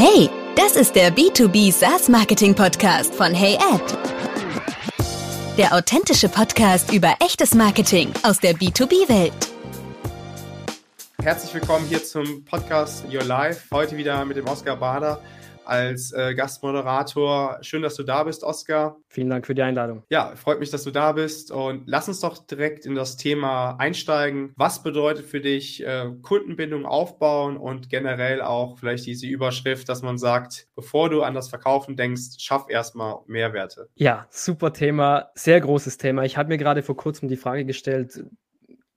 Hey, das ist der B2B SaaS Marketing Podcast von HeyAd. Der authentische Podcast über echtes Marketing aus der B2B-Welt. Herzlich willkommen hier zum Podcast Your Life. Heute wieder mit dem Oskar Bader als äh, Gastmoderator. Schön, dass du da bist, Oskar. Vielen Dank für die Einladung. Ja, freut mich, dass du da bist. Und lass uns doch direkt in das Thema einsteigen. Was bedeutet für dich äh, Kundenbindung aufbauen und generell auch vielleicht diese Überschrift, dass man sagt, bevor du an das Verkaufen denkst, schaff erstmal Mehrwerte. Ja, super Thema, sehr großes Thema. Ich habe mir gerade vor kurzem die Frage gestellt,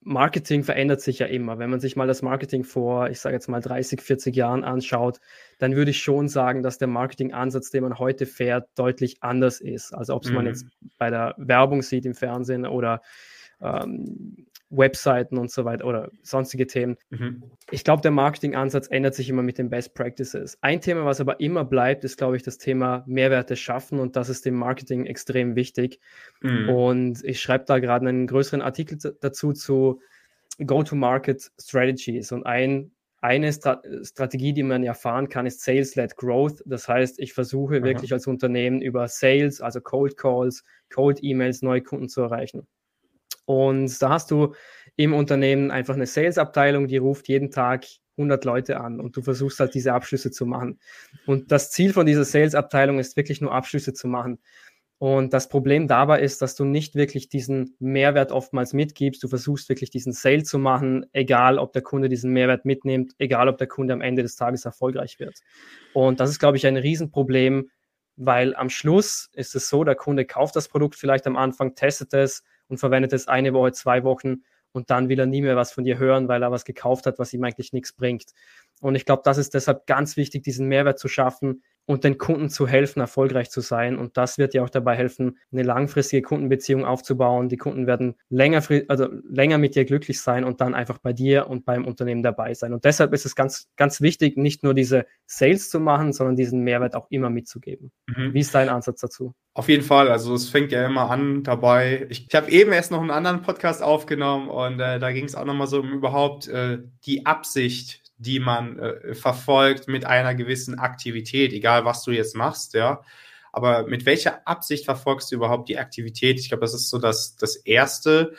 Marketing verändert sich ja immer. Wenn man sich mal das Marketing vor, ich sage jetzt mal 30, 40 Jahren anschaut, dann würde ich schon sagen, dass der Marketingansatz, den man heute fährt, deutlich anders ist. Also ob es mhm. man jetzt bei der Werbung sieht im Fernsehen oder ähm, Webseiten und so weiter oder sonstige Themen. Mhm. Ich glaube, der Marketingansatz ändert sich immer mit den Best Practices. Ein Thema, was aber immer bleibt, ist, glaube ich, das Thema Mehrwerte schaffen und das ist dem Marketing extrem wichtig. Mhm. Und ich schreibe da gerade einen größeren Artikel dazu zu Go-to-Market Strategies und ein eine Stra Strategie, die man erfahren kann, ist Sales-led Growth. Das heißt, ich versuche Aha. wirklich als Unternehmen über Sales, also Cold Calls, Cold E-Mails, neue Kunden zu erreichen. Und da hast du im Unternehmen einfach eine Sales-Abteilung, die ruft jeden Tag 100 Leute an und du versuchst halt diese Abschlüsse zu machen. Und das Ziel von dieser Sales-Abteilung ist wirklich nur Abschlüsse zu machen. Und das Problem dabei ist, dass du nicht wirklich diesen Mehrwert oftmals mitgibst. Du versuchst wirklich diesen Sale zu machen, egal ob der Kunde diesen Mehrwert mitnimmt, egal ob der Kunde am Ende des Tages erfolgreich wird. Und das ist, glaube ich, ein Riesenproblem, weil am Schluss ist es so, der Kunde kauft das Produkt vielleicht am Anfang, testet es, und verwendet es eine Woche, zwei Wochen und dann will er nie mehr was von dir hören, weil er was gekauft hat, was ihm eigentlich nichts bringt. Und ich glaube, das ist deshalb ganz wichtig, diesen Mehrwert zu schaffen, und den Kunden zu helfen, erfolgreich zu sein. Und das wird dir auch dabei helfen, eine langfristige Kundenbeziehung aufzubauen. Die Kunden werden länger, also länger mit dir glücklich sein und dann einfach bei dir und beim Unternehmen dabei sein. Und deshalb ist es ganz, ganz wichtig, nicht nur diese Sales zu machen, sondern diesen Mehrwert auch immer mitzugeben. Mhm. Wie ist dein Ansatz dazu? Auf jeden Fall. Also es fängt ja immer an dabei. Ich, ich habe eben erst noch einen anderen Podcast aufgenommen und äh, da ging es auch nochmal so um überhaupt äh, die Absicht die man äh, verfolgt mit einer gewissen Aktivität, egal was du jetzt machst, ja. Aber mit welcher Absicht verfolgst du überhaupt die Aktivität? Ich glaube, das ist so das, das Erste.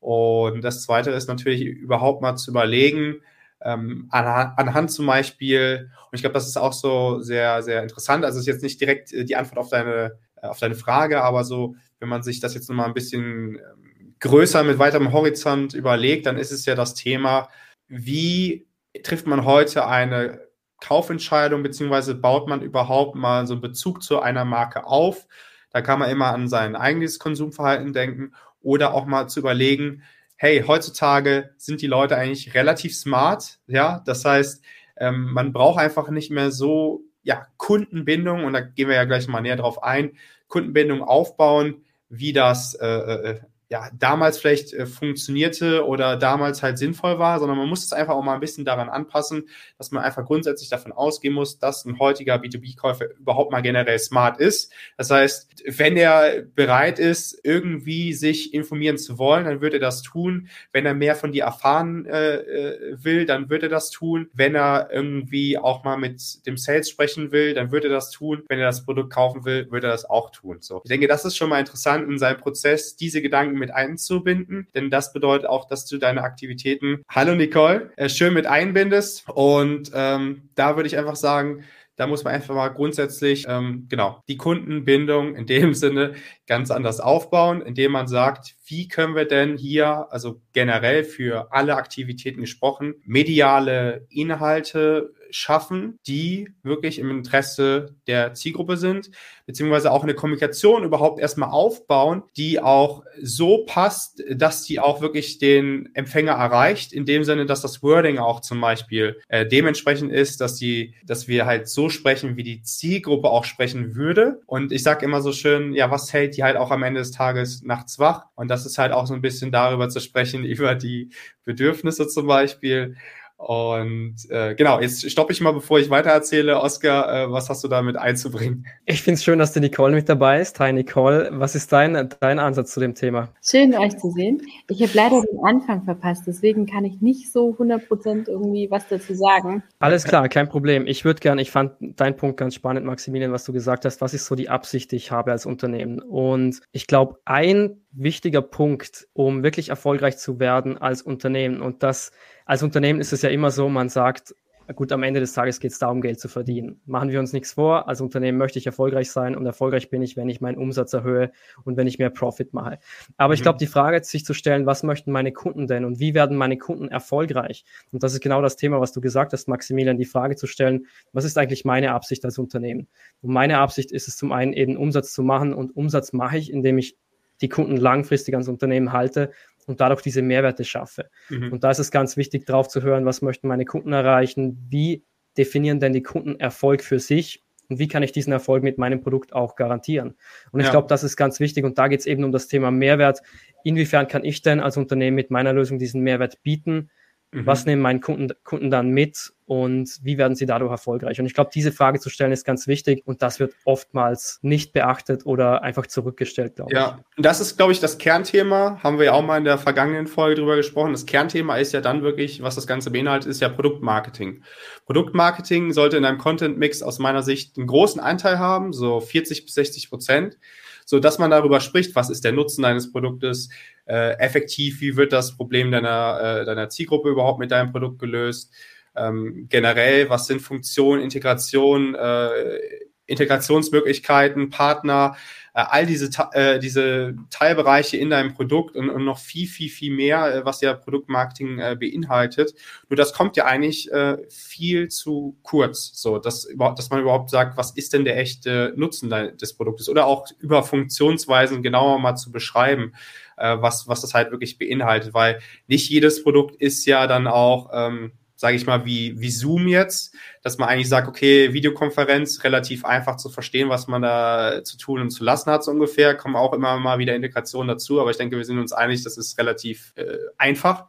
Und das Zweite ist natürlich überhaupt mal zu überlegen, ähm, anhand, anhand zum Beispiel, und ich glaube, das ist auch so sehr, sehr interessant, also ist jetzt nicht direkt äh, die Antwort auf deine, äh, auf deine Frage, aber so, wenn man sich das jetzt nochmal ein bisschen ähm, größer mit weiterem Horizont überlegt, dann ist es ja das Thema, wie trifft man heute eine Kaufentscheidung, beziehungsweise baut man überhaupt mal so einen Bezug zu einer Marke auf? Da kann man immer an sein eigenes Konsumverhalten denken oder auch mal zu überlegen, hey, heutzutage sind die Leute eigentlich relativ smart, ja, das heißt, ähm, man braucht einfach nicht mehr so, ja, Kundenbindung, und da gehen wir ja gleich mal näher drauf ein, Kundenbindung aufbauen, wie das äh, äh ja, damals vielleicht äh, funktionierte oder damals halt sinnvoll war, sondern man muss es einfach auch mal ein bisschen daran anpassen, dass man einfach grundsätzlich davon ausgehen muss, dass ein heutiger B2B-Käufer überhaupt mal generell smart ist. Das heißt, wenn er bereit ist, irgendwie sich informieren zu wollen, dann wird er das tun. Wenn er mehr von dir erfahren äh, äh will, dann wird er das tun. Wenn er irgendwie auch mal mit dem Sales sprechen will, dann wird er das tun. Wenn er das Produkt kaufen will, wird er das auch tun. So, ich denke, das ist schon mal interessant in seinem Prozess, diese Gedanken mit einzubinden, denn das bedeutet auch, dass du deine Aktivitäten, hallo Nicole, äh, schön mit einbindest. Und ähm, da würde ich einfach sagen, da muss man einfach mal grundsätzlich, ähm, genau, die Kundenbindung in dem Sinne ganz anders aufbauen, indem man sagt, wie können wir denn hier, also generell für alle Aktivitäten gesprochen, mediale Inhalte schaffen, die wirklich im Interesse der Zielgruppe sind, beziehungsweise auch eine Kommunikation überhaupt erstmal aufbauen, die auch so passt, dass die auch wirklich den Empfänger erreicht, in dem Sinne, dass das Wording auch zum Beispiel äh, dementsprechend ist, dass die, dass wir halt so sprechen, wie die Zielgruppe auch sprechen würde. Und ich sage immer so schön, ja, was hält die halt auch am Ende des Tages nachts wach? Und das ist halt auch so ein bisschen darüber zu sprechen, über die Bedürfnisse zum Beispiel. Und äh, genau, jetzt stoppe ich mal, bevor ich weiter erzähle. Oskar, äh, was hast du damit einzubringen? Ich finde es schön, dass die Nicole mit dabei ist. Hi Nicole, was ist dein, dein Ansatz zu dem Thema? Schön, euch zu sehen. Ich habe leider den Anfang verpasst, deswegen kann ich nicht so 100% irgendwie was dazu sagen. Alles klar, kein Problem. Ich würde gerne, ich fand deinen Punkt ganz spannend, Maximilian, was du gesagt hast. Was ist so die Absicht, die ich habe als Unternehmen? Und ich glaube, ein wichtiger Punkt, um wirklich erfolgreich zu werden als Unternehmen und das als Unternehmen ist es ja immer so, man sagt, gut, am Ende des Tages geht es darum, Geld zu verdienen. Machen wir uns nichts vor. Als Unternehmen möchte ich erfolgreich sein und erfolgreich bin ich, wenn ich meinen Umsatz erhöhe und wenn ich mehr Profit mache. Aber mhm. ich glaube, die Frage sich zu stellen, was möchten meine Kunden denn und wie werden meine Kunden erfolgreich? Und das ist genau das Thema, was du gesagt hast, Maximilian, die Frage zu stellen, was ist eigentlich meine Absicht als Unternehmen? Und meine Absicht ist es zum einen eben Umsatz zu machen und Umsatz mache ich, indem ich die Kunden langfristig ans Unternehmen halte und dadurch diese Mehrwerte schaffe. Mhm. Und da ist es ganz wichtig, drauf zu hören, was möchten meine Kunden erreichen, wie definieren denn die Kunden Erfolg für sich und wie kann ich diesen Erfolg mit meinem Produkt auch garantieren. Und ich ja. glaube, das ist ganz wichtig und da geht es eben um das Thema Mehrwert. Inwiefern kann ich denn als Unternehmen mit meiner Lösung diesen Mehrwert bieten? Mhm. Was nehmen meine Kunden, Kunden dann mit und wie werden sie dadurch erfolgreich? Und ich glaube, diese Frage zu stellen ist ganz wichtig und das wird oftmals nicht beachtet oder einfach zurückgestellt, glaube ja. ich. Ja, und das ist, glaube ich, das Kernthema. Haben wir ja auch mal in der vergangenen Folge drüber gesprochen. Das Kernthema ist ja dann wirklich, was das Ganze beinhaltet, ist ja Produktmarketing. Produktmarketing sollte in einem Content-Mix aus meiner Sicht einen großen Anteil haben, so 40 bis 60 Prozent so dass man darüber spricht, was ist der Nutzen deines Produktes, äh, effektiv, wie wird das Problem deiner, äh, deiner Zielgruppe überhaupt mit deinem Produkt gelöst, ähm, generell, was sind Funktionen, Integration, äh, Integrationsmöglichkeiten, Partner, all diese, äh, diese Teilbereiche in deinem Produkt und, und noch viel, viel, viel mehr, äh, was ja Produktmarketing äh, beinhaltet. Nur das kommt ja eigentlich äh, viel zu kurz, so dass, dass man überhaupt sagt, was ist denn der echte Nutzen des Produktes oder auch über Funktionsweisen genauer mal zu beschreiben, äh, was, was das halt wirklich beinhaltet, weil nicht jedes Produkt ist ja dann auch ähm, sage ich mal, wie, wie Zoom jetzt, dass man eigentlich sagt, okay, Videokonferenz, relativ einfach zu verstehen, was man da zu tun und zu lassen hat, so ungefähr. Kommen auch immer mal wieder Integrationen dazu, aber ich denke, wir sind uns einig, das ist relativ äh, einfach.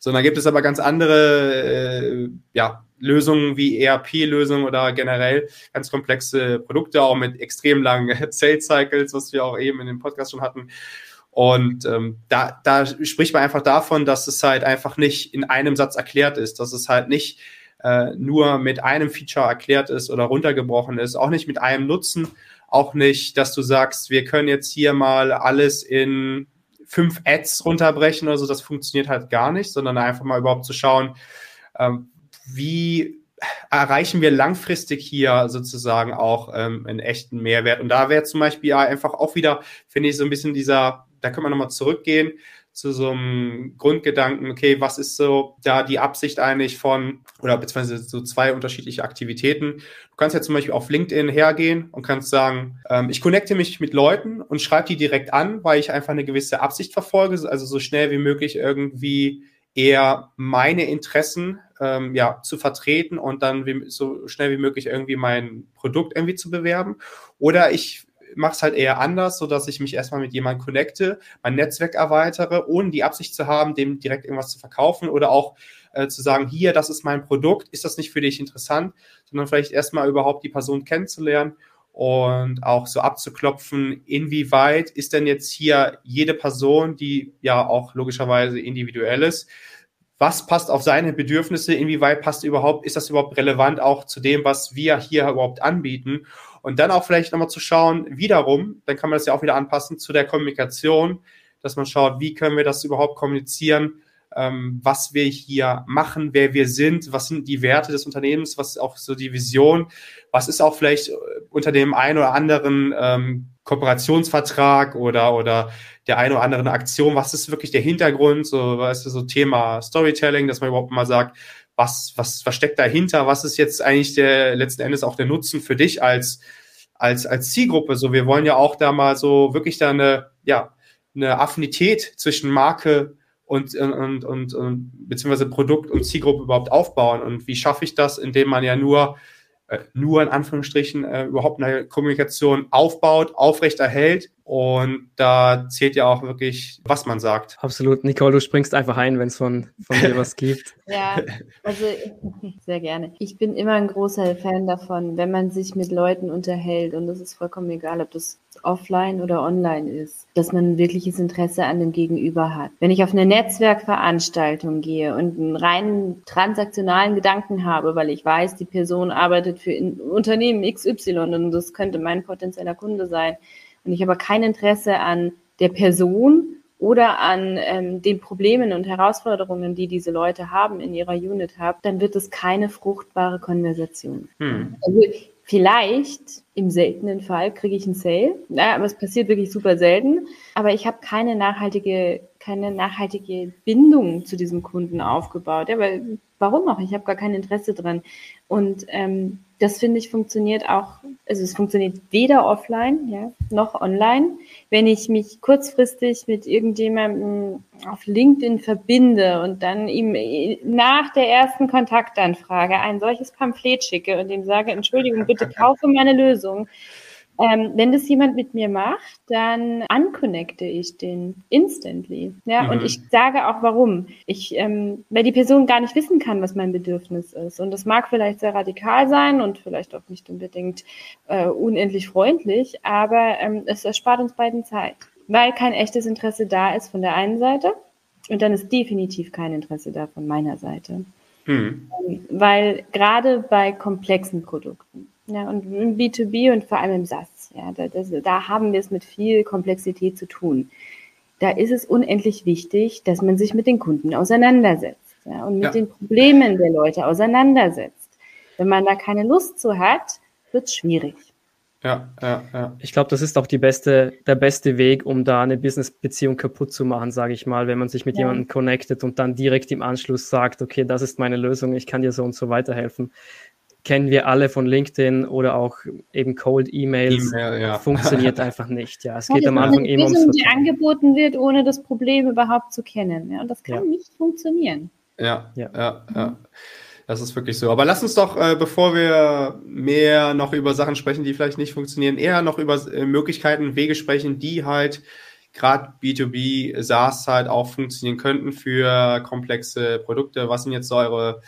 Sondern gibt es aber ganz andere äh, ja, Lösungen wie ERP-Lösungen oder generell ganz komplexe Produkte, auch mit extrem langen Sales Cycles, was wir auch eben in dem Podcast schon hatten. Und ähm, da, da spricht man einfach davon, dass es halt einfach nicht in einem Satz erklärt ist, dass es halt nicht äh, nur mit einem Feature erklärt ist oder runtergebrochen ist, auch nicht mit einem Nutzen, auch nicht, dass du sagst, wir können jetzt hier mal alles in fünf Ads runterbrechen oder so, das funktioniert halt gar nicht, sondern einfach mal überhaupt zu schauen, ähm, wie erreichen wir langfristig hier sozusagen auch ähm, einen echten Mehrwert. Und da wäre zum Beispiel einfach auch wieder, finde ich, so ein bisschen dieser da können wir nochmal zurückgehen zu so einem Grundgedanken, okay, was ist so da die Absicht eigentlich von, oder beziehungsweise so zwei unterschiedliche Aktivitäten. Du kannst ja zum Beispiel auf LinkedIn hergehen und kannst sagen, ähm, ich connecte mich mit Leuten und schreibe die direkt an, weil ich einfach eine gewisse Absicht verfolge, also so schnell wie möglich irgendwie eher meine Interessen ähm, ja, zu vertreten und dann wie, so schnell wie möglich irgendwie mein Produkt irgendwie zu bewerben. Oder ich mache es halt eher anders, so dass ich mich erstmal mit jemandem connecte, mein Netzwerk erweitere, ohne die Absicht zu haben, dem direkt irgendwas zu verkaufen oder auch äh, zu sagen, hier, das ist mein Produkt, ist das nicht für dich interessant, sondern vielleicht erstmal überhaupt die Person kennenzulernen und auch so abzuklopfen, inwieweit ist denn jetzt hier jede Person, die ja auch logischerweise individuell ist, was passt auf seine Bedürfnisse, inwieweit passt überhaupt, ist das überhaupt relevant auch zu dem, was wir hier überhaupt anbieten und dann auch vielleicht nochmal zu schauen, wiederum, dann kann man das ja auch wieder anpassen zu der Kommunikation, dass man schaut, wie können wir das überhaupt kommunizieren, ähm, was wir hier machen, wer wir sind, was sind die Werte des Unternehmens, was ist auch so die Vision, was ist auch vielleicht äh, unter dem einen oder anderen ähm, Kooperationsvertrag oder, oder der einen oder anderen Aktion, was ist wirklich der Hintergrund, so, weißt du, so Thema Storytelling, dass man überhaupt mal sagt, was, was, was steckt dahinter? Was ist jetzt eigentlich der letzten Endes auch der Nutzen für dich als, als, als Zielgruppe? So, wir wollen ja auch da mal so wirklich da eine, ja, eine Affinität zwischen Marke und, und, und, und beziehungsweise Produkt und Zielgruppe überhaupt aufbauen. Und wie schaffe ich das, indem man ja nur nur in Anführungsstrichen äh, überhaupt eine Kommunikation aufbaut, aufrechterhält. Und da zählt ja auch wirklich, was man sagt. Absolut. Nicole, du springst einfach ein, wenn es von, von dir was gibt. Ja, also sehr gerne. Ich bin immer ein großer Fan davon, wenn man sich mit Leuten unterhält und es ist vollkommen egal, ob das offline oder online ist, dass man ein wirkliches Interesse an dem Gegenüber hat. Wenn ich auf eine Netzwerkveranstaltung gehe und einen rein transaktionalen Gedanken habe, weil ich weiß, die Person arbeitet für Unternehmen XY und das könnte mein potenzieller Kunde sein und ich aber kein Interesse an der Person oder an ähm, den Problemen und Herausforderungen, die diese Leute haben in ihrer Unit haben, dann wird es keine fruchtbare Konversation. Hm. Also vielleicht im seltenen Fall kriege ich einen Sale, ja, aber es passiert wirklich super selten. Aber ich habe keine nachhaltige, keine nachhaltige Bindung zu diesem Kunden aufgebaut. Ja, weil warum auch? Ich habe gar kein Interesse dran. Und ähm, das finde ich funktioniert auch, also es funktioniert weder offline ja, noch online. Wenn ich mich kurzfristig mit irgendjemandem auf LinkedIn verbinde und dann ihm nach der ersten Kontaktanfrage ein solches Pamphlet schicke und ihm sage, Entschuldigung, bitte kaufe meine Lösung, ähm, wenn das jemand mit mir macht, dann unconnecte ich den instantly. Ja, mhm. und ich sage auch warum. Ich, ähm, weil die Person gar nicht wissen kann, was mein Bedürfnis ist. Und das mag vielleicht sehr radikal sein und vielleicht auch nicht unbedingt äh, unendlich freundlich, aber ähm, es erspart uns beiden Zeit, weil kein echtes Interesse da ist von der einen Seite und dann ist definitiv kein Interesse da von meiner Seite. Mhm. Weil gerade bei komplexen Produkten, ja, und im B2B und vor allem im SaaS, ja, da, das, da haben wir es mit viel Komplexität zu tun. Da ist es unendlich wichtig, dass man sich mit den Kunden auseinandersetzt ja, und mit ja. den Problemen der Leute auseinandersetzt. Wenn man da keine Lust zu hat, wird es schwierig. Ja, ja, ja. Ich glaube, das ist auch die beste, der beste Weg, um da eine Business-Beziehung kaputt zu machen, sage ich mal, wenn man sich mit ja. jemandem connectet und dann direkt im Anschluss sagt, okay, das ist meine Lösung, ich kann dir so und so weiterhelfen kennen wir alle von LinkedIn oder auch eben Cold E-Mails. E ja. Funktioniert einfach nicht. Ja, es geht am Anfang immer ums Vertrauen. die angeboten wird, ohne das Problem überhaupt zu kennen. Ja, und das kann ja. nicht funktionieren. Ja, ja, ja, ja. Das ist wirklich so. Aber lass uns doch, äh, bevor wir mehr noch über Sachen sprechen, die vielleicht nicht funktionieren, eher noch über äh, Möglichkeiten, Wege sprechen, die halt gerade B2B SaaS halt auch funktionieren könnten für komplexe Produkte. Was sind jetzt so eure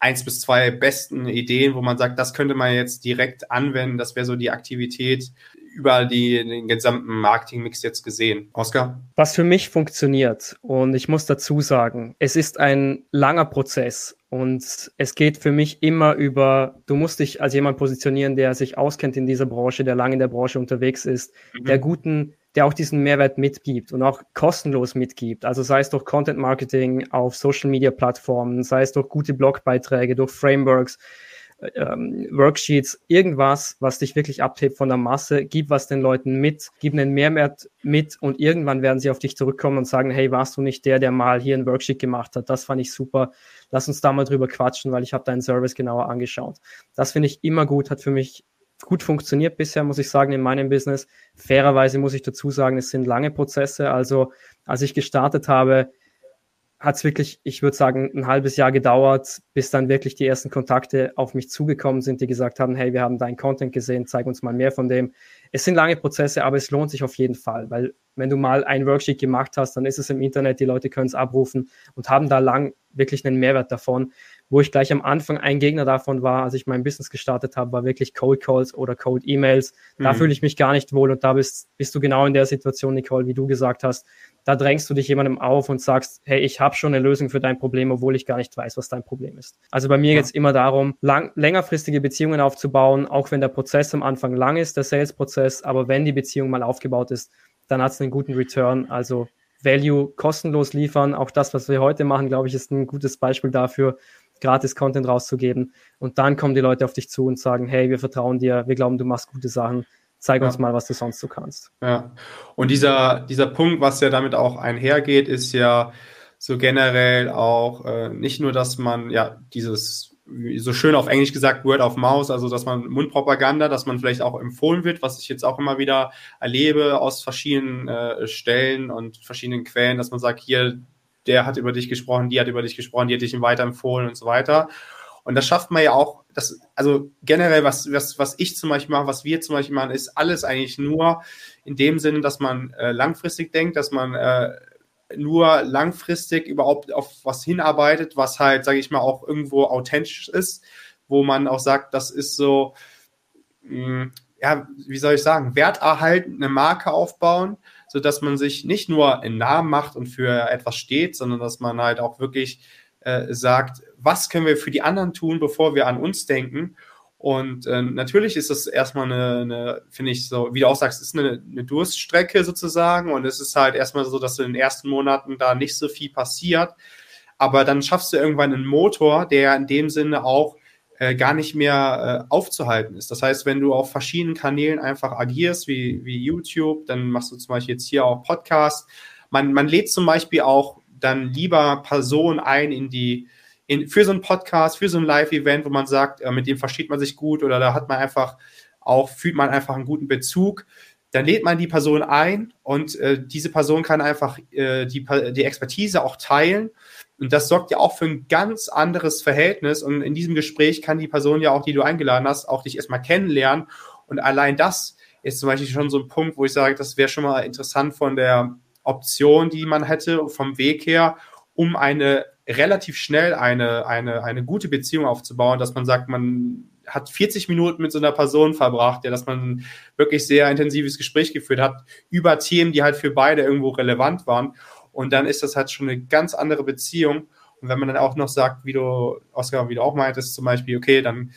eins bis zwei besten Ideen, wo man sagt, das könnte man jetzt direkt anwenden. Das wäre so die Aktivität über die, den gesamten Marketingmix jetzt gesehen. Oskar? Was für mich funktioniert und ich muss dazu sagen, es ist ein langer Prozess und es geht für mich immer über, du musst dich als jemand positionieren, der sich auskennt in dieser Branche, der lange in der Branche unterwegs ist, mhm. der guten der auch diesen Mehrwert mitgibt und auch kostenlos mitgibt. Also sei es durch Content Marketing auf Social Media Plattformen, sei es durch gute Blogbeiträge, durch Frameworks, ähm, Worksheets, irgendwas, was dich wirklich abhebt von der Masse, gib was den Leuten mit, gib einen Mehrwert mit und irgendwann werden sie auf dich zurückkommen und sagen, hey, warst du nicht der, der mal hier ein Worksheet gemacht hat? Das fand ich super. Lass uns da mal drüber quatschen, weil ich habe deinen Service genauer angeschaut. Das finde ich immer gut, hat für mich gut funktioniert bisher, muss ich sagen, in meinem Business. Fairerweise muss ich dazu sagen, es sind lange Prozesse. Also als ich gestartet habe, hat es wirklich, ich würde sagen, ein halbes Jahr gedauert, bis dann wirklich die ersten Kontakte auf mich zugekommen sind, die gesagt haben, hey, wir haben deinen Content gesehen, zeig uns mal mehr von dem. Es sind lange Prozesse, aber es lohnt sich auf jeden Fall, weil wenn du mal ein Worksheet gemacht hast, dann ist es im Internet, die Leute können es abrufen und haben da lang wirklich einen Mehrwert davon wo ich gleich am Anfang ein Gegner davon war, als ich mein Business gestartet habe, war wirklich Cold Calls oder Cold E-Mails. Da mhm. fühle ich mich gar nicht wohl und da bist, bist du genau in der Situation, Nicole, wie du gesagt hast. Da drängst du dich jemandem auf und sagst, hey, ich habe schon eine Lösung für dein Problem, obwohl ich gar nicht weiß, was dein Problem ist. Also bei mir ja. geht es immer darum, lang, längerfristige Beziehungen aufzubauen, auch wenn der Prozess am Anfang lang ist, der Sales-Prozess, aber wenn die Beziehung mal aufgebaut ist, dann hat es einen guten Return. Also Value kostenlos liefern. Auch das, was wir heute machen, glaube ich, ist ein gutes Beispiel dafür gratis Content rauszugeben. Und dann kommen die Leute auf dich zu und sagen, hey, wir vertrauen dir, wir glauben, du machst gute Sachen. Zeig uns mal, was du sonst so kannst. Ja. Und dieser, dieser Punkt, was ja damit auch einhergeht, ist ja so generell auch äh, nicht nur, dass man ja dieses so schön auf Englisch gesagt, Word of Mouse, also dass man Mundpropaganda, dass man vielleicht auch empfohlen wird, was ich jetzt auch immer wieder erlebe aus verschiedenen äh, Stellen und verschiedenen Quellen, dass man sagt, hier, der hat über dich gesprochen, die hat über dich gesprochen, die hat dich weiterempfohlen und so weiter. Und das schafft man ja auch das, also generell, was, was, was ich zum Beispiel mache, was wir zum Beispiel machen, ist alles eigentlich nur in dem Sinne, dass man äh, langfristig denkt, dass man äh, nur langfristig überhaupt auf was hinarbeitet, was halt, sage ich mal, auch irgendwo authentisch ist, wo man auch sagt, das ist so, mh, mm, ja, wie soll ich sagen, Wert erhalten, eine Marke aufbauen, so dass man sich nicht nur einen Namen macht und für etwas steht, sondern dass man halt auch wirklich äh, sagt, was können wir für die anderen tun, bevor wir an uns denken. Und äh, natürlich ist das erstmal eine, eine finde ich so, wie du auch sagst, ist eine, eine Durststrecke sozusagen. Und es ist halt erstmal so, dass in den ersten Monaten da nicht so viel passiert. Aber dann schaffst du irgendwann einen Motor, der in dem Sinne auch äh, gar nicht mehr äh, aufzuhalten ist. Das heißt, wenn du auf verschiedenen Kanälen einfach agierst, wie, wie YouTube, dann machst du zum Beispiel jetzt hier auch Podcast. Man, man lädt zum Beispiel auch dann lieber Personen ein in die, in, für so einen Podcast, für so ein Live-Event, wo man sagt, äh, mit dem versteht man sich gut oder da hat man einfach auch, fühlt man einfach einen guten Bezug. Dann lädt man die Person ein und äh, diese Person kann einfach äh, die, die Expertise auch teilen und das sorgt ja auch für ein ganz anderes Verhältnis. Und in diesem Gespräch kann die Person ja auch, die du eingeladen hast, auch dich erstmal kennenlernen. Und allein das ist zum Beispiel schon so ein Punkt, wo ich sage, das wäre schon mal interessant von der Option, die man hätte, vom Weg her, um eine relativ schnell eine, eine, eine gute Beziehung aufzubauen, dass man sagt, man hat 40 Minuten mit so einer Person verbracht, ja, dass man wirklich sehr intensives Gespräch geführt hat über Themen, die halt für beide irgendwo relevant waren. Und dann ist das halt schon eine ganz andere Beziehung. Und wenn man dann auch noch sagt, wie du, Oskar, wie du auch meintest, zum Beispiel, okay, dann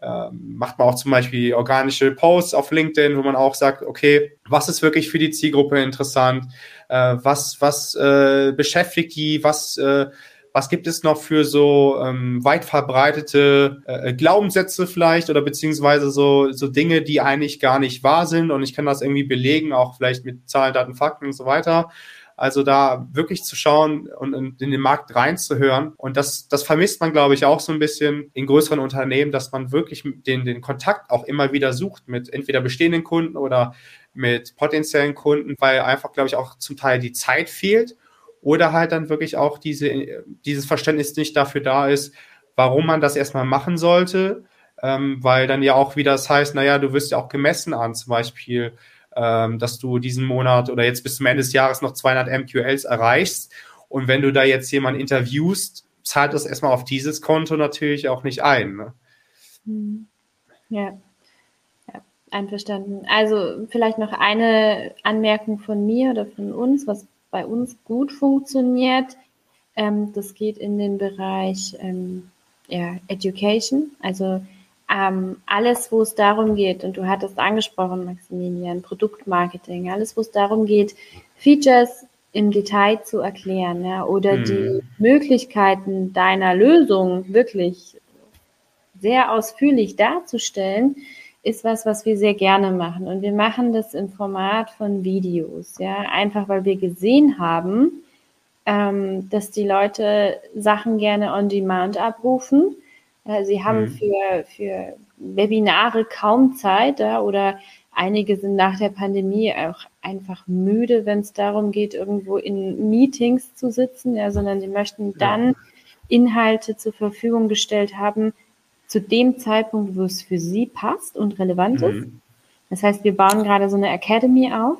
ähm, macht man auch zum Beispiel organische Posts auf LinkedIn, wo man auch sagt, okay, was ist wirklich für die Zielgruppe interessant? Äh, was was äh, beschäftigt die? Was äh, was gibt es noch für so ähm, weit verbreitete äh, Glaubenssätze vielleicht oder beziehungsweise so, so Dinge, die eigentlich gar nicht wahr sind und ich kann das irgendwie belegen, auch vielleicht mit Zahlen, Daten, Fakten und so weiter. Also da wirklich zu schauen und in den Markt reinzuhören. Und das, das vermisst man, glaube ich, auch so ein bisschen in größeren Unternehmen, dass man wirklich den, den Kontakt auch immer wieder sucht mit entweder bestehenden Kunden oder mit potenziellen Kunden, weil einfach, glaube ich, auch zum Teil die Zeit fehlt oder halt dann wirklich auch diese, dieses Verständnis nicht dafür da ist, warum man das erstmal machen sollte, ähm, weil dann ja auch wieder das heißt, naja, du wirst ja auch gemessen an, zum Beispiel ähm, dass du diesen Monat oder jetzt bis zum Ende des Jahres noch 200 MQLs erreichst. Und wenn du da jetzt jemanden interviewst, zahlt das erstmal auf dieses Konto natürlich auch nicht ein. Ne? Hm. Ja. ja, einverstanden. Also vielleicht noch eine Anmerkung von mir oder von uns, was bei uns gut funktioniert. Ähm, das geht in den Bereich ähm, ja, Education. Also ähm, alles, wo es darum geht, und du hattest angesprochen, Maximilian, Produktmarketing, alles, wo es darum geht, Features im Detail zu erklären, ja, oder mhm. die Möglichkeiten deiner Lösung wirklich sehr ausführlich darzustellen, ist was, was wir sehr gerne machen. Und wir machen das im Format von Videos, ja, einfach weil wir gesehen haben, ähm, dass die Leute Sachen gerne on demand abrufen sie haben mhm. für, für Webinare kaum Zeit ja, oder einige sind nach der Pandemie auch einfach müde, wenn es darum geht, irgendwo in Meetings zu sitzen, ja, sondern sie möchten dann. Inhalte zur Verfügung gestellt haben, zu dem Zeitpunkt, wo es für sie passt und relevant mhm. ist. Das heißt, wir bauen gerade so eine Academy auf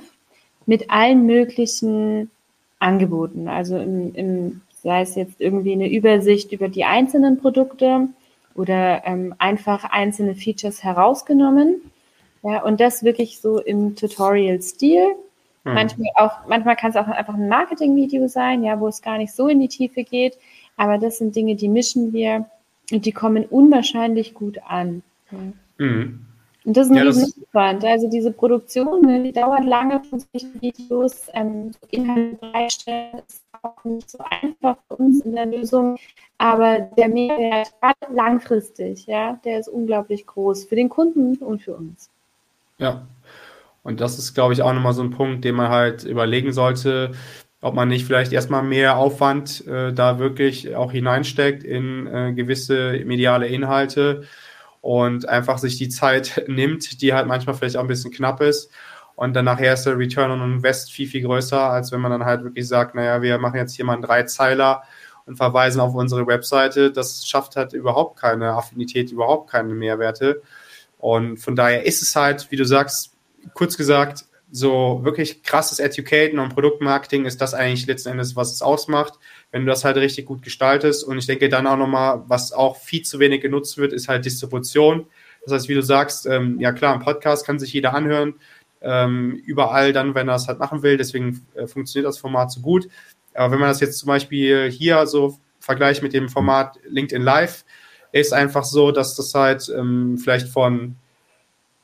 mit allen möglichen Angeboten. Also im, im, sei es jetzt irgendwie eine Übersicht über die einzelnen Produkte, oder ähm, einfach einzelne Features herausgenommen. Ja, und das wirklich so im Tutorial-Stil. Mhm. Manchmal auch, manchmal kann es auch einfach ein Marketing-Video sein, ja, wo es gar nicht so in die Tiefe geht. Aber das sind Dinge, die mischen wir und die kommen unwahrscheinlich gut an. Ja. Mhm. Und das ist ein ja, Riesenaufwand. Also diese Produktion, ne, die dauert lange von solchen Videos. Ähm, Inhalte bereitstellen ist auch nicht so einfach für uns in der Lösung. Aber der Mehrwert, gerade langfristig, ja, der ist unglaublich groß für den Kunden und für uns. Ja. Und das ist, glaube ich, auch nochmal so ein Punkt, den man halt überlegen sollte, ob man nicht vielleicht erstmal mehr Aufwand äh, da wirklich auch hineinsteckt in äh, gewisse mediale Inhalte und einfach sich die Zeit nimmt, die halt manchmal vielleicht auch ein bisschen knapp ist. Und dann nachher ist der Return on Invest viel, viel größer, als wenn man dann halt wirklich sagt, naja, wir machen jetzt hier mal einen Dreizeiler und verweisen auf unsere Webseite. Das schafft halt überhaupt keine Affinität, überhaupt keine Mehrwerte. Und von daher ist es halt, wie du sagst, kurz gesagt, so wirklich krasses Educaten und Produktmarketing ist das eigentlich letzten Endes, was es ausmacht, wenn du das halt richtig gut gestaltest. Und ich denke dann auch nochmal, was auch viel zu wenig genutzt wird, ist halt Distribution. Das heißt, wie du sagst, ähm, ja klar, ein Podcast kann sich jeder anhören, ähm, überall dann, wenn er es halt machen will. Deswegen äh, funktioniert das Format so gut. Aber wenn man das jetzt zum Beispiel hier so vergleicht mit dem Format LinkedIn Live, ist einfach so, dass das halt ähm, vielleicht von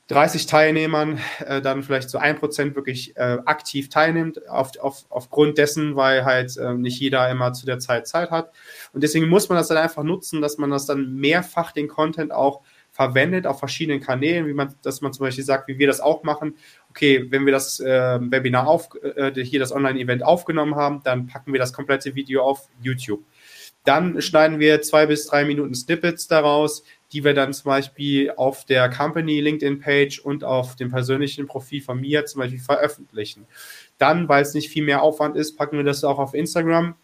30 Teilnehmern äh, dann vielleicht so ein Prozent wirklich äh, aktiv teilnimmt, auf, auf, aufgrund dessen, weil halt äh, nicht jeder immer zu der Zeit Zeit hat. Und deswegen muss man das dann einfach nutzen, dass man das dann mehrfach den Content auch verwendet auf verschiedenen Kanälen, wie man, dass man zum Beispiel sagt, wie wir das auch machen. Okay, wenn wir das äh, Webinar auf, äh, hier das Online-Event aufgenommen haben, dann packen wir das komplette Video auf YouTube. Dann schneiden wir zwei bis drei Minuten Snippets daraus, die wir dann zum Beispiel auf der Company LinkedIn-Page und auf dem persönlichen Profil von mir zum Beispiel veröffentlichen. Dann, weil es nicht viel mehr Aufwand ist, packen wir das auch auf Instagram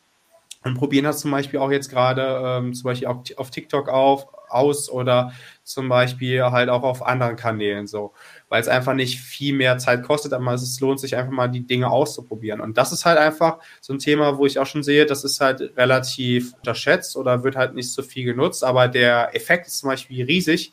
und probieren das zum Beispiel auch jetzt gerade ähm, zum Beispiel auf, auf TikTok auf, aus oder zum Beispiel halt auch auf anderen Kanälen so, weil es einfach nicht viel mehr Zeit kostet, aber es lohnt sich einfach mal die Dinge auszuprobieren. Und das ist halt einfach so ein Thema, wo ich auch schon sehe, das ist halt relativ unterschätzt oder wird halt nicht so viel genutzt, aber der Effekt ist zum Beispiel riesig,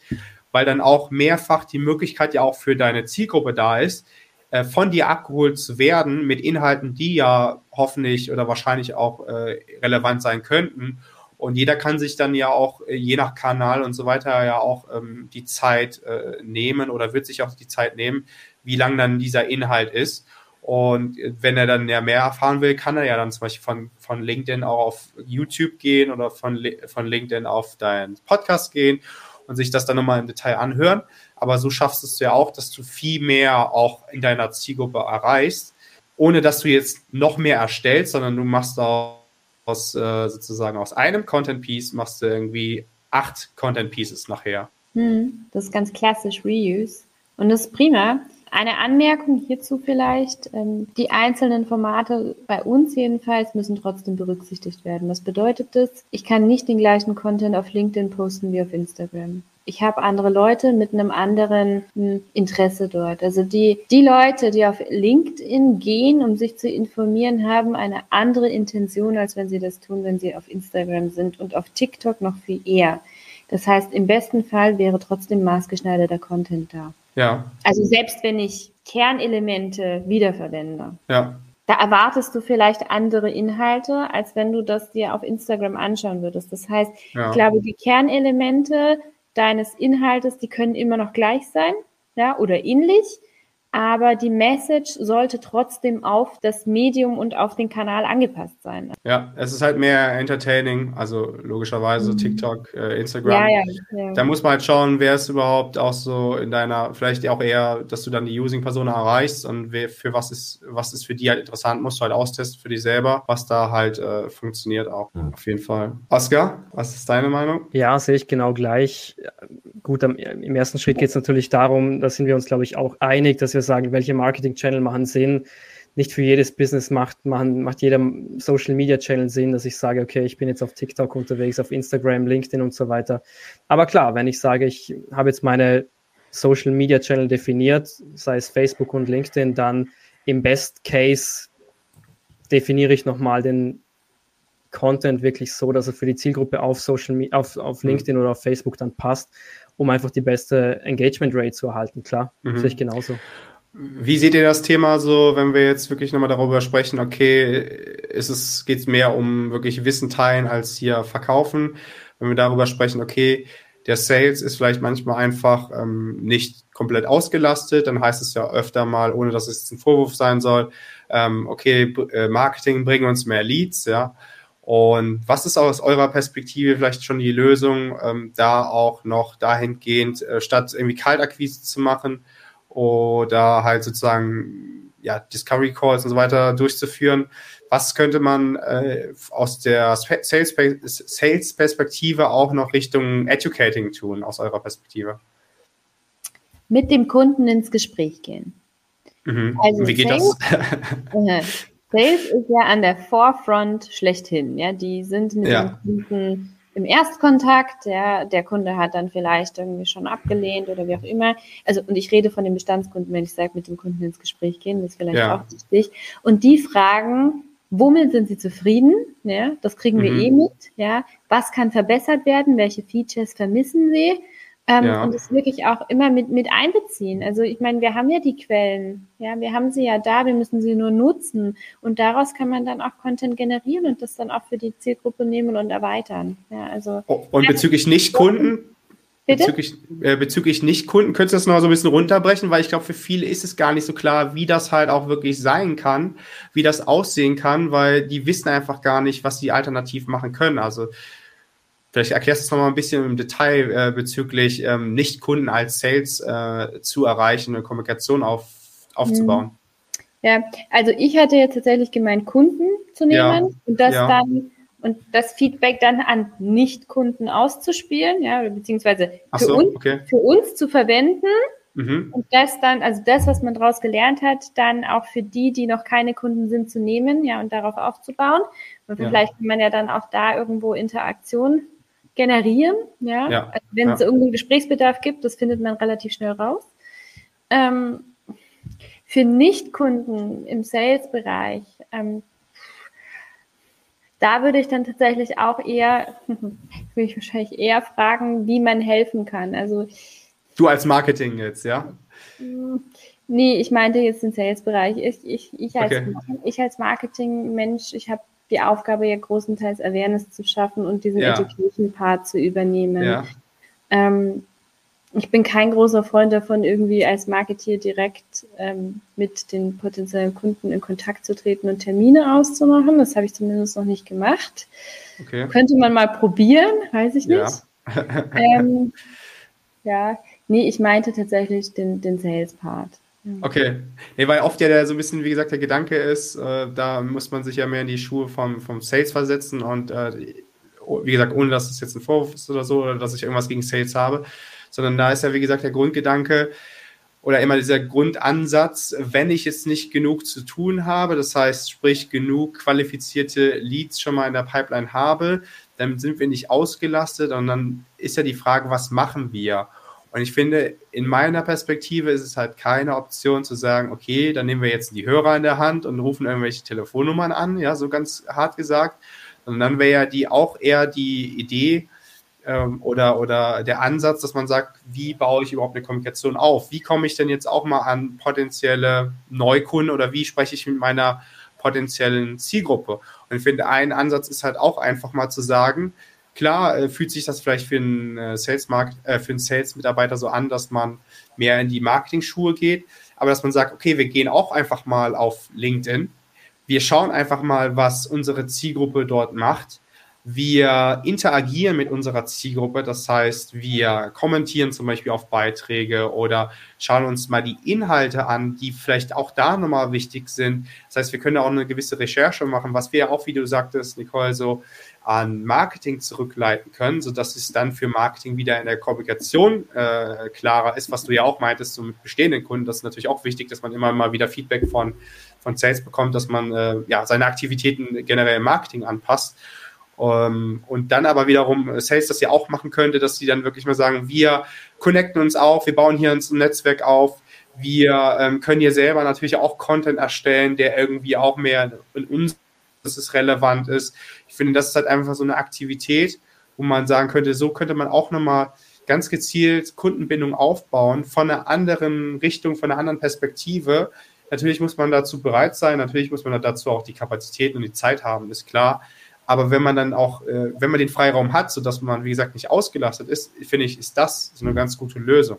weil dann auch mehrfach die Möglichkeit ja auch für deine Zielgruppe da ist, äh, von dir abgeholt zu werden mit Inhalten, die ja hoffentlich oder wahrscheinlich auch äh, relevant sein könnten und jeder kann sich dann ja auch, äh, je nach Kanal und so weiter, ja auch ähm, die Zeit äh, nehmen oder wird sich auch die Zeit nehmen, wie lang dann dieser Inhalt ist. Und wenn er dann ja mehr erfahren will, kann er ja dann zum Beispiel von, von LinkedIn auch auf YouTube gehen oder von, von LinkedIn auf deinen Podcast gehen und sich das dann nochmal im Detail anhören. Aber so schaffst du es ja auch, dass du viel mehr auch in deiner Zielgruppe erreichst, ohne dass du jetzt noch mehr erstellst, sondern du machst auch aus äh, sozusagen aus einem Content Piece machst du irgendwie acht Content Pieces nachher. Hm, das ist ganz klassisch Reuse. Und das ist prima. Eine Anmerkung hierzu vielleicht. Ähm, die einzelnen Formate bei uns jedenfalls müssen trotzdem berücksichtigt werden. Was bedeutet das? Ich kann nicht den gleichen Content auf LinkedIn posten wie auf Instagram ich habe andere Leute mit einem anderen hm, Interesse dort. Also die, die Leute, die auf LinkedIn gehen, um sich zu informieren, haben eine andere Intention, als wenn sie das tun, wenn sie auf Instagram sind und auf TikTok noch viel eher. Das heißt, im besten Fall wäre trotzdem maßgeschneiderter Content da. Ja. Also selbst wenn ich Kernelemente wiederverwende. Ja. Da erwartest du vielleicht andere Inhalte, als wenn du das dir auf Instagram anschauen würdest. Das heißt, ja. ich glaube, die Kernelemente deines Inhaltes, die können immer noch gleich sein, ja, oder ähnlich aber die Message sollte trotzdem auf das Medium und auf den Kanal angepasst sein. Ja, es ist halt mehr entertaining, also logischerweise mhm. TikTok, äh, Instagram. Ja, ja, ja. Da muss man halt schauen, wer ist überhaupt auch so in deiner, vielleicht auch eher, dass du dann die Using-Persona erreichst und wer, für was ist, was ist für die halt interessant, musst du halt austesten für dich selber, was da halt äh, funktioniert auch. Mhm. Auf jeden Fall. Oscar, was ist deine Meinung? Ja, sehe ich genau gleich. Gut, im ersten Schritt geht es natürlich darum, da sind wir uns, glaube ich, auch einig, dass wir wir sagen, welche Marketing-Channel machen Sinn. Nicht für jedes Business macht, machen, macht jeder Social-Media-Channel Sinn, dass ich sage, okay, ich bin jetzt auf TikTok unterwegs, auf Instagram, LinkedIn und so weiter. Aber klar, wenn ich sage, ich habe jetzt meine Social-Media-Channel definiert, sei es Facebook und LinkedIn, dann im Best Case definiere ich nochmal den Content wirklich so, dass er für die Zielgruppe auf Social auf, auf mhm. LinkedIn mhm. oder auf Facebook dann passt, um einfach die beste Engagement Rate zu erhalten. Klar, mhm. sehe ich genauso. Wie seht ihr das Thema so, wenn wir jetzt wirklich nochmal darüber sprechen, okay, ist es, geht es mehr um wirklich Wissen teilen als hier verkaufen? Wenn wir darüber sprechen, okay, der Sales ist vielleicht manchmal einfach ähm, nicht komplett ausgelastet, dann heißt es ja öfter mal, ohne dass es ein Vorwurf sein soll, ähm, okay, äh, Marketing bringen uns mehr Leads, ja. Und was ist aus eurer Perspektive vielleicht schon die Lösung, ähm, da auch noch dahingehend, äh, statt irgendwie Kaltakquise zu machen, oder halt sozusagen ja, Discovery Calls und so weiter durchzuführen. Was könnte man äh, aus der Sales-Perspektive auch noch Richtung Educating tun, aus eurer Perspektive? Mit dem Kunden ins Gespräch gehen. Mhm. Also Wie geht Sales, das? Sales ist ja an der Forefront schlechthin. Ja, die sind mit ja. den Kunden im Erstkontakt. Ja, der Kunde hat dann vielleicht irgendwie schon abgelehnt oder wie auch immer. Also, und ich rede von den Bestandskunden, wenn ich sage, mit dem Kunden ins Gespräch gehen, das ist vielleicht ja. auch wichtig. Und die fragen, womit sind sie zufrieden? Ja, das kriegen mhm. wir eh mit. Ja, was kann verbessert werden? Welche Features vermissen sie? Ähm, ja. Und es wirklich auch immer mit, mit einbeziehen. Also ich meine, wir haben ja die Quellen, ja, wir haben sie ja da, wir müssen sie nur nutzen. Und daraus kann man dann auch Content generieren und das dann auch für die Zielgruppe nehmen und erweitern. Ja, also, oh, und bezüglich Nicht-Kunden, Bezüglich, äh, bezüglich Nicht-Kunden, könntest du das noch so ein bisschen runterbrechen, weil ich glaube, für viele ist es gar nicht so klar, wie das halt auch wirklich sein kann, wie das aussehen kann, weil die wissen einfach gar nicht, was sie alternativ machen können. Also Vielleicht erklärst du es nochmal ein bisschen im Detail äh, bezüglich ähm, Nicht-Kunden als Sales äh, zu erreichen, eine Kommunikation auf, aufzubauen. Hm. Ja, also ich hatte jetzt tatsächlich gemeint, Kunden zu nehmen ja. und das ja. dann und das Feedback dann an Nicht-Kunden auszuspielen, ja, beziehungsweise für, so, uns, okay. für uns zu verwenden mhm. und das dann, also das, was man daraus gelernt hat, dann auch für die, die noch keine Kunden sind, zu nehmen, ja, und darauf aufzubauen. Und ja. vielleicht kann man ja dann auch da irgendwo Interaktion generieren. Ja, ja. Also wenn es ja. irgendwie Gesprächsbedarf gibt, das findet man relativ schnell raus. Ähm, für Nichtkunden im Sales-Bereich, ähm, da würde ich dann tatsächlich auch eher, würde ich wahrscheinlich eher fragen, wie man helfen kann. Also du als Marketing jetzt, ja? Nee, ich meinte jetzt den Sales-Bereich. Ich, ich, ich, als, okay. ich als Marketing-Mensch, ich habe die Aufgabe ja großenteils Awareness zu schaffen und diesen ja. Education-Part zu übernehmen. Ja. Ähm, ich bin kein großer Freund davon, irgendwie als Marketeer direkt ähm, mit den potenziellen Kunden in Kontakt zu treten und Termine auszumachen. Das habe ich zumindest noch nicht gemacht. Okay. Könnte man mal probieren, weiß ich nicht. Ja, ähm, ja. nee, ich meinte tatsächlich den, den Sales-Part. Okay. Nee, weil oft ja der, so ein bisschen, wie gesagt, der Gedanke ist, äh, da muss man sich ja mehr in die Schuhe vom, vom Sales versetzen und äh, wie gesagt, ohne dass es jetzt ein Vorwurf ist oder so, oder dass ich irgendwas gegen Sales habe, sondern da ist ja, wie gesagt, der Grundgedanke oder immer dieser Grundansatz, wenn ich jetzt nicht genug zu tun habe, das heißt, sprich, genug qualifizierte Leads schon mal in der Pipeline habe, dann sind wir nicht ausgelastet und dann ist ja die Frage, was machen wir? Und ich finde, in meiner Perspektive ist es halt keine Option zu sagen, okay, dann nehmen wir jetzt die Hörer in der Hand und rufen irgendwelche Telefonnummern an, ja, so ganz hart gesagt. Und dann wäre ja die auch eher die Idee ähm, oder, oder der Ansatz, dass man sagt, wie baue ich überhaupt eine Kommunikation auf? Wie komme ich denn jetzt auch mal an potenzielle Neukunden oder wie spreche ich mit meiner potenziellen Zielgruppe? Und ich finde, ein Ansatz ist halt auch einfach mal zu sagen, Klar äh, fühlt sich das vielleicht für einen äh, Sales äh, für einen Sales-Mitarbeiter so an, dass man mehr in die Marketing-Schuhe geht, aber dass man sagt, okay, wir gehen auch einfach mal auf LinkedIn. Wir schauen einfach mal, was unsere Zielgruppe dort macht. Wir interagieren mit unserer Zielgruppe, das heißt, wir kommentieren zum Beispiel auf Beiträge oder schauen uns mal die Inhalte an, die vielleicht auch da nochmal wichtig sind. Das heißt, wir können auch eine gewisse Recherche machen, was wir auch, wie du sagtest, Nicole, so an Marketing zurückleiten können, sodass es dann für Marketing wieder in der Kommunikation äh, klarer ist, was du ja auch meintest, so mit bestehenden Kunden. Das ist natürlich auch wichtig, dass man immer mal wieder Feedback von, von Sales bekommt, dass man äh, ja, seine Aktivitäten generell im Marketing anpasst. Um, ähm, und dann aber wiederum Sales das ja auch machen könnte, dass sie dann wirklich mal sagen, wir connecten uns auf, wir bauen hier ein Netzwerk auf, wir ähm, können hier selber natürlich auch Content erstellen, der irgendwie auch mehr in uns dass es relevant ist. Ich finde, das ist halt einfach so eine Aktivität, wo man sagen könnte, so könnte man auch nochmal ganz gezielt Kundenbindung aufbauen von einer anderen Richtung, von einer anderen Perspektive. Natürlich muss man dazu bereit sein, natürlich muss man dazu auch die Kapazität und die Zeit haben, ist klar. Aber wenn man dann auch, äh, wenn man den Freiraum hat, sodass man, wie gesagt, nicht ausgelastet ist, finde ich, ist das so eine ganz gute Lösung.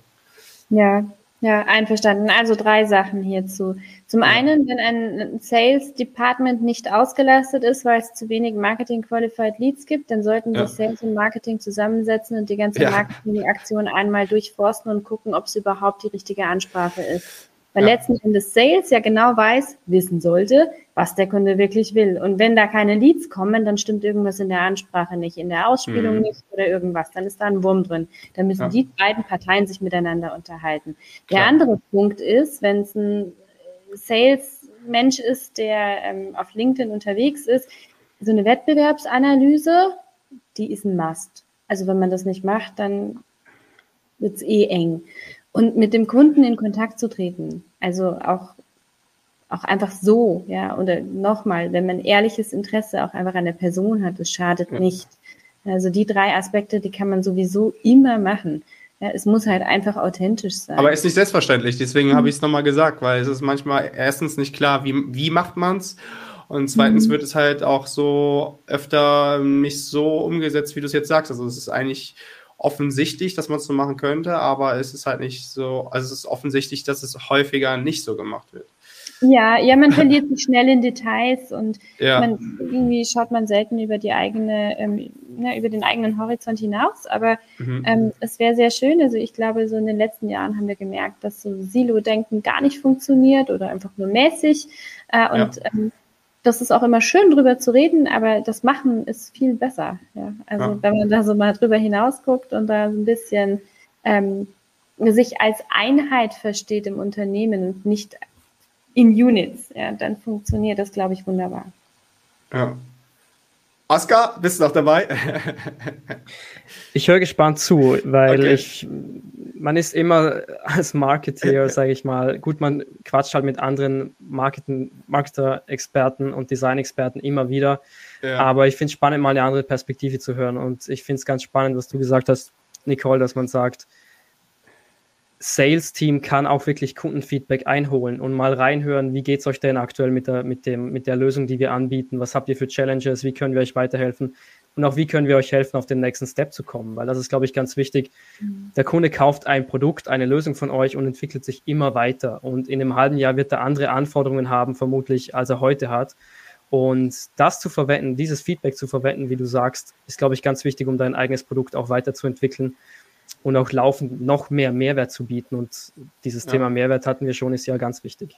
Ja, ja, einverstanden. Also drei Sachen hierzu. Zum einen, wenn ein Sales Department nicht ausgelastet ist, weil es zu wenig Marketing Qualified Leads gibt, dann sollten ja. sich Sales und Marketing zusammensetzen und die ganze ja. Marketing-Aktion einmal durchforsten und gucken, ob es überhaupt die richtige Ansprache ist. Weil ja. letzten Endes Sales ja genau weiß, wissen sollte, was der Kunde wirklich will. Und wenn da keine Leads kommen, dann stimmt irgendwas in der Ansprache nicht, in der Ausspielung mhm. nicht oder irgendwas. Dann ist da ein Wurm drin. Dann müssen ja. die beiden Parteien sich miteinander unterhalten. Klar. Der andere Punkt ist, wenn es ein Sales Mensch ist, der ähm, auf LinkedIn unterwegs ist, so eine Wettbewerbsanalyse, die ist ein Must. Also wenn man das nicht macht, dann wird es eh eng. Und mit dem Kunden in Kontakt zu treten, also auch, auch einfach so, ja, oder nochmal, wenn man ehrliches Interesse auch einfach an der Person hat, das schadet ja. nicht. Also die drei Aspekte, die kann man sowieso immer machen. Ja, es muss halt einfach authentisch sein. Aber ist nicht selbstverständlich, deswegen mhm. habe ich es nochmal gesagt, weil es ist manchmal erstens nicht klar, wie, wie macht man es und zweitens mhm. wird es halt auch so öfter nicht so umgesetzt, wie du es jetzt sagst. Also es ist eigentlich offensichtlich, dass man es so machen könnte, aber es ist halt nicht so, also es ist offensichtlich, dass es häufiger nicht so gemacht wird. Ja, ja, man verliert sich schnell in Details und ja. man, irgendwie schaut man selten über die eigene, ähm, ne, über den eigenen Horizont hinaus. Aber mhm. ähm, es wäre sehr schön. Also ich glaube, so in den letzten Jahren haben wir gemerkt, dass so Silo-Denken gar nicht funktioniert oder einfach nur mäßig. Äh, und ja. ähm, das ist auch immer schön, drüber zu reden, aber das Machen ist viel besser. Ja? Also ja. wenn man da so mal drüber hinausguckt und da so ein bisschen ähm, sich als Einheit versteht im Unternehmen und nicht in Units, ja, dann funktioniert das, glaube ich, wunderbar. Ja. Oskar, bist du noch dabei? ich höre gespannt zu, weil okay. ich, man ist immer als Marketeer, sage ich mal, gut, man quatscht halt mit anderen Marketer-Experten und Design-Experten immer wieder. Ja. Aber ich finde es spannend, mal eine andere Perspektive zu hören. Und ich finde es ganz spannend, was du gesagt hast, Nicole, dass man sagt, Sales-Team kann auch wirklich Kundenfeedback einholen und mal reinhören, wie geht es euch denn aktuell mit der, mit, dem, mit der Lösung, die wir anbieten? Was habt ihr für Challenges? Wie können wir euch weiterhelfen? Und auch wie können wir euch helfen, auf den nächsten Step zu kommen? Weil das ist, glaube ich, ganz wichtig. Mhm. Der Kunde kauft ein Produkt, eine Lösung von euch und entwickelt sich immer weiter. Und in einem halben Jahr wird er andere Anforderungen haben, vermutlich, als er heute hat. Und das zu verwenden, dieses Feedback zu verwenden, wie du sagst, ist, glaube ich, ganz wichtig, um dein eigenes Produkt auch weiterzuentwickeln und auch laufend noch mehr Mehrwert zu bieten. Und dieses ja. Thema Mehrwert hatten wir schon, ist ja ganz wichtig.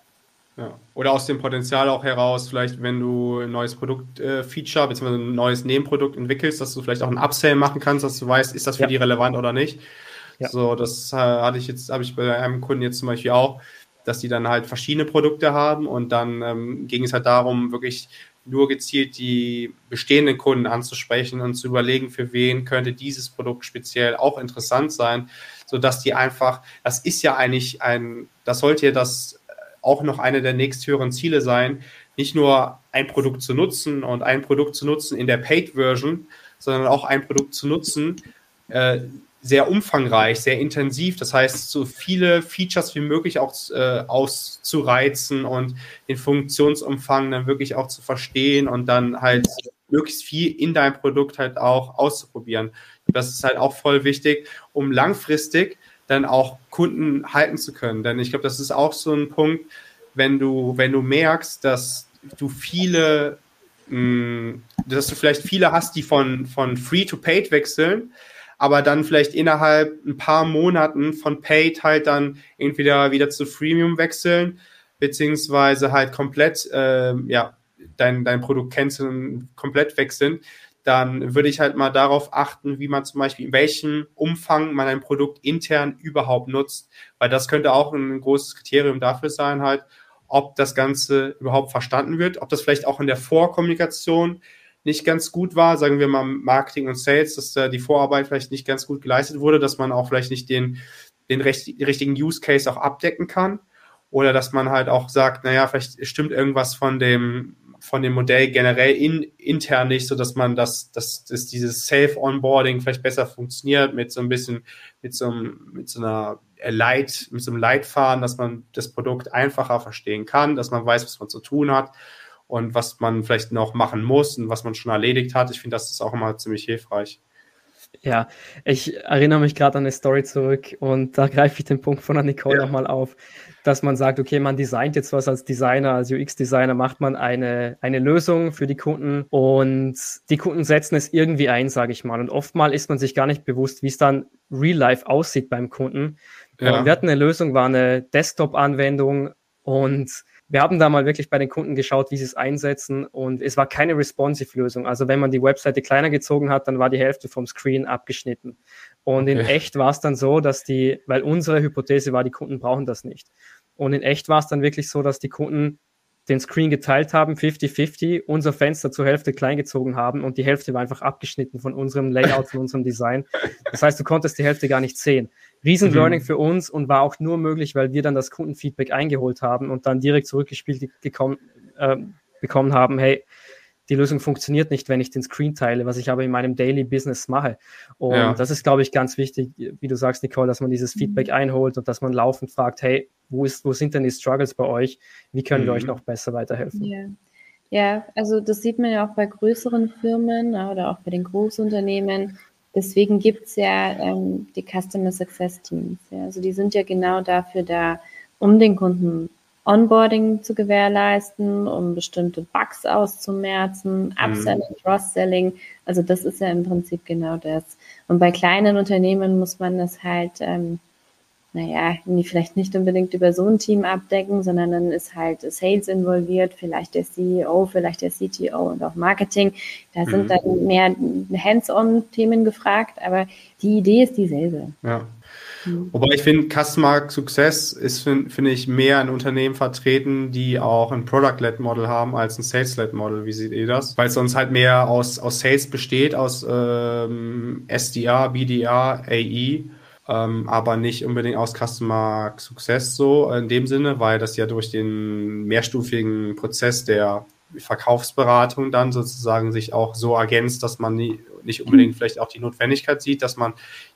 Ja. Oder aus dem Potenzial auch heraus, vielleicht wenn du ein neues Produkt-Feature äh, bzw. ein neues Nebenprodukt entwickelst, dass du vielleicht auch ein Upsell machen kannst, dass du weißt, ist das für ja. die relevant oder nicht. Ja. So, das äh, hatte ich jetzt, habe ich bei einem Kunden jetzt zum Beispiel auch, dass die dann halt verschiedene Produkte haben und dann ähm, ging es halt darum, wirklich nur gezielt die bestehenden Kunden anzusprechen und zu überlegen, für wen könnte dieses Produkt speziell auch interessant sein, so dass die einfach, das ist ja eigentlich ein, das sollte ja das auch noch eine der nächsthöheren Ziele sein, nicht nur ein Produkt zu nutzen und ein Produkt zu nutzen in der Paid-Version, sondern auch ein Produkt zu nutzen, äh, sehr umfangreich, sehr intensiv. Das heißt, so viele Features wie möglich auch äh, auszureizen und den Funktionsumfang dann wirklich auch zu verstehen und dann halt möglichst viel in deinem Produkt halt auch auszuprobieren. Das ist halt auch voll wichtig, um langfristig dann auch Kunden halten zu können. Denn ich glaube, das ist auch so ein Punkt, wenn du, wenn du merkst, dass du viele, mh, mm, dass du vielleicht viele hast, die von, von Free to Paid wechseln, aber dann vielleicht innerhalb ein paar Monaten von Paid halt dann entweder wieder zu Freemium wechseln, beziehungsweise halt komplett, äh, ja, dein, dein Produkt canceln, komplett wechseln, dann würde ich halt mal darauf achten, wie man zum Beispiel, in welchem Umfang man ein Produkt intern überhaupt nutzt, weil das könnte auch ein großes Kriterium dafür sein, halt, ob das Ganze überhaupt verstanden wird, ob das vielleicht auch in der Vorkommunikation nicht ganz gut war, sagen wir mal Marketing und Sales, dass da die Vorarbeit vielleicht nicht ganz gut geleistet wurde, dass man auch vielleicht nicht den, den richtigen Use Case auch abdecken kann. Oder dass man halt auch sagt, naja, vielleicht stimmt irgendwas von dem, von dem Modell generell in, intern nicht, so dass man das, dass, dass dieses Self-Onboarding vielleicht besser funktioniert mit so ein bisschen, mit so, einem, mit so einer Leit, mit so einem Leitfaden, dass man das Produkt einfacher verstehen kann, dass man weiß, was man zu tun hat und was man vielleicht noch machen muss und was man schon erledigt hat. Ich finde, das ist auch immer ziemlich hilfreich. Ja, ich erinnere mich gerade an eine Story zurück und da greife ich den Punkt von der Nicole ja. nochmal auf, dass man sagt, okay, man designt jetzt was als Designer, als UX-Designer, macht man eine, eine Lösung für die Kunden und die Kunden setzen es irgendwie ein, sage ich mal. Und oftmal ist man sich gar nicht bewusst, wie es dann real life aussieht beim Kunden. Ja. Wir hatten eine Lösung, war eine Desktop-Anwendung und wir haben da mal wirklich bei den Kunden geschaut, wie sie es einsetzen und es war keine responsive Lösung. Also wenn man die Webseite kleiner gezogen hat, dann war die Hälfte vom Screen abgeschnitten. Und okay. in echt war es dann so, dass die, weil unsere Hypothese war, die Kunden brauchen das nicht. Und in echt war es dann wirklich so, dass die Kunden den Screen geteilt haben, 50-50, unser Fenster zur Hälfte klein gezogen haben und die Hälfte war einfach abgeschnitten von unserem Layout, von unserem Design. Das heißt, du konntest die Hälfte gar nicht sehen. Riesen mhm. Learning für uns und war auch nur möglich, weil wir dann das Kundenfeedback eingeholt haben und dann direkt zurückgespielt gekommen, äh, bekommen haben, hey, die Lösung funktioniert nicht, wenn ich den Screen teile, was ich aber in meinem Daily Business mache. Und ja. das ist, glaube ich, ganz wichtig, wie du sagst, Nicole, dass man dieses Feedback mhm. einholt und dass man laufend fragt, hey, wo, ist, wo sind denn die Struggles bei euch? Wie können mhm. wir euch mhm. noch besser weiterhelfen? Ja. ja, also das sieht man ja auch bei größeren Firmen oder auch bei den Großunternehmen. Deswegen gibt es ja ähm, die Customer Success Teams. Ja. Also die sind ja genau dafür da, um den Kunden Onboarding zu gewährleisten, um bestimmte Bugs auszumerzen, mhm. Upselling, mhm. Cross-Selling. Also das ist ja im Prinzip genau das. Und bei kleinen Unternehmen muss man das halt, ähm, naja, vielleicht nicht unbedingt über so ein Team abdecken, sondern dann ist halt Sales involviert, vielleicht der CEO, vielleicht der CTO und auch Marketing. Da mhm. sind dann mehr Hands-on-Themen gefragt, aber die Idee ist dieselbe. Ja. Mhm. Wobei ich finde, Customer Success ist, finde find ich, mehr ein Unternehmen vertreten, die auch ein Product-led Model haben als ein Sales-led Model. Wie seht ihr das? Weil es sonst halt mehr aus, aus Sales besteht, aus ähm, SDR, BDR, AE. Ähm, aber nicht unbedingt aus Customer Success so in dem Sinne, weil das ja durch den mehrstufigen Prozess der Verkaufsberatung dann sozusagen sich auch so ergänzt, dass man nie, nicht unbedingt vielleicht auch die Notwendigkeit sieht, dass man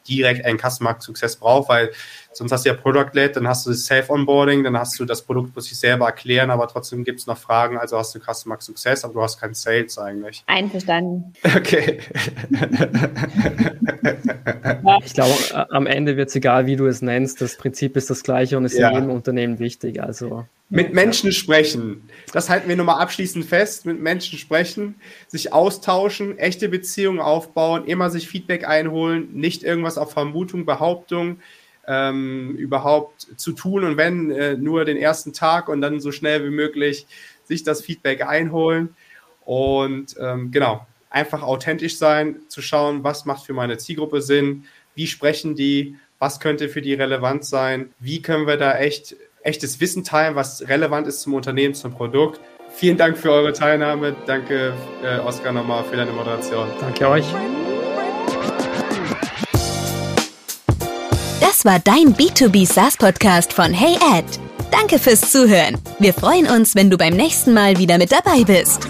direkt einen Customer Success braucht, weil sonst hast du ja Product-led, dann hast du das Self-Onboarding, dann hast du das Produkt muss sich selber erklären, aber trotzdem gibt es noch Fragen, also hast du Customer Success, aber du hast keinen Sales eigentlich. Einverstanden. Okay. ich glaube, am Ende wird es egal, wie du es nennst, das Prinzip ist das gleiche und ist ja. in jedem Unternehmen wichtig, also mit Menschen sprechen. Das halten wir nochmal abschließend fest. Mit Menschen sprechen, sich austauschen, echte Beziehungen aufbauen, immer sich Feedback einholen, nicht irgendwas auf Vermutung, Behauptung ähm, überhaupt zu tun und wenn äh, nur den ersten Tag und dann so schnell wie möglich sich das Feedback einholen. Und ähm, genau, einfach authentisch sein, zu schauen, was macht für meine Zielgruppe Sinn, wie sprechen die, was könnte für die relevant sein, wie können wir da echt echtes Wissen teilen, was relevant ist zum Unternehmen, zum Produkt. Vielen Dank für eure Teilnahme. Danke, äh, Oskar, nochmal für deine Moderation. Danke euch. Das war dein B2B SaaS Podcast von Hey Ed. Danke fürs Zuhören. Wir freuen uns, wenn du beim nächsten Mal wieder mit dabei bist.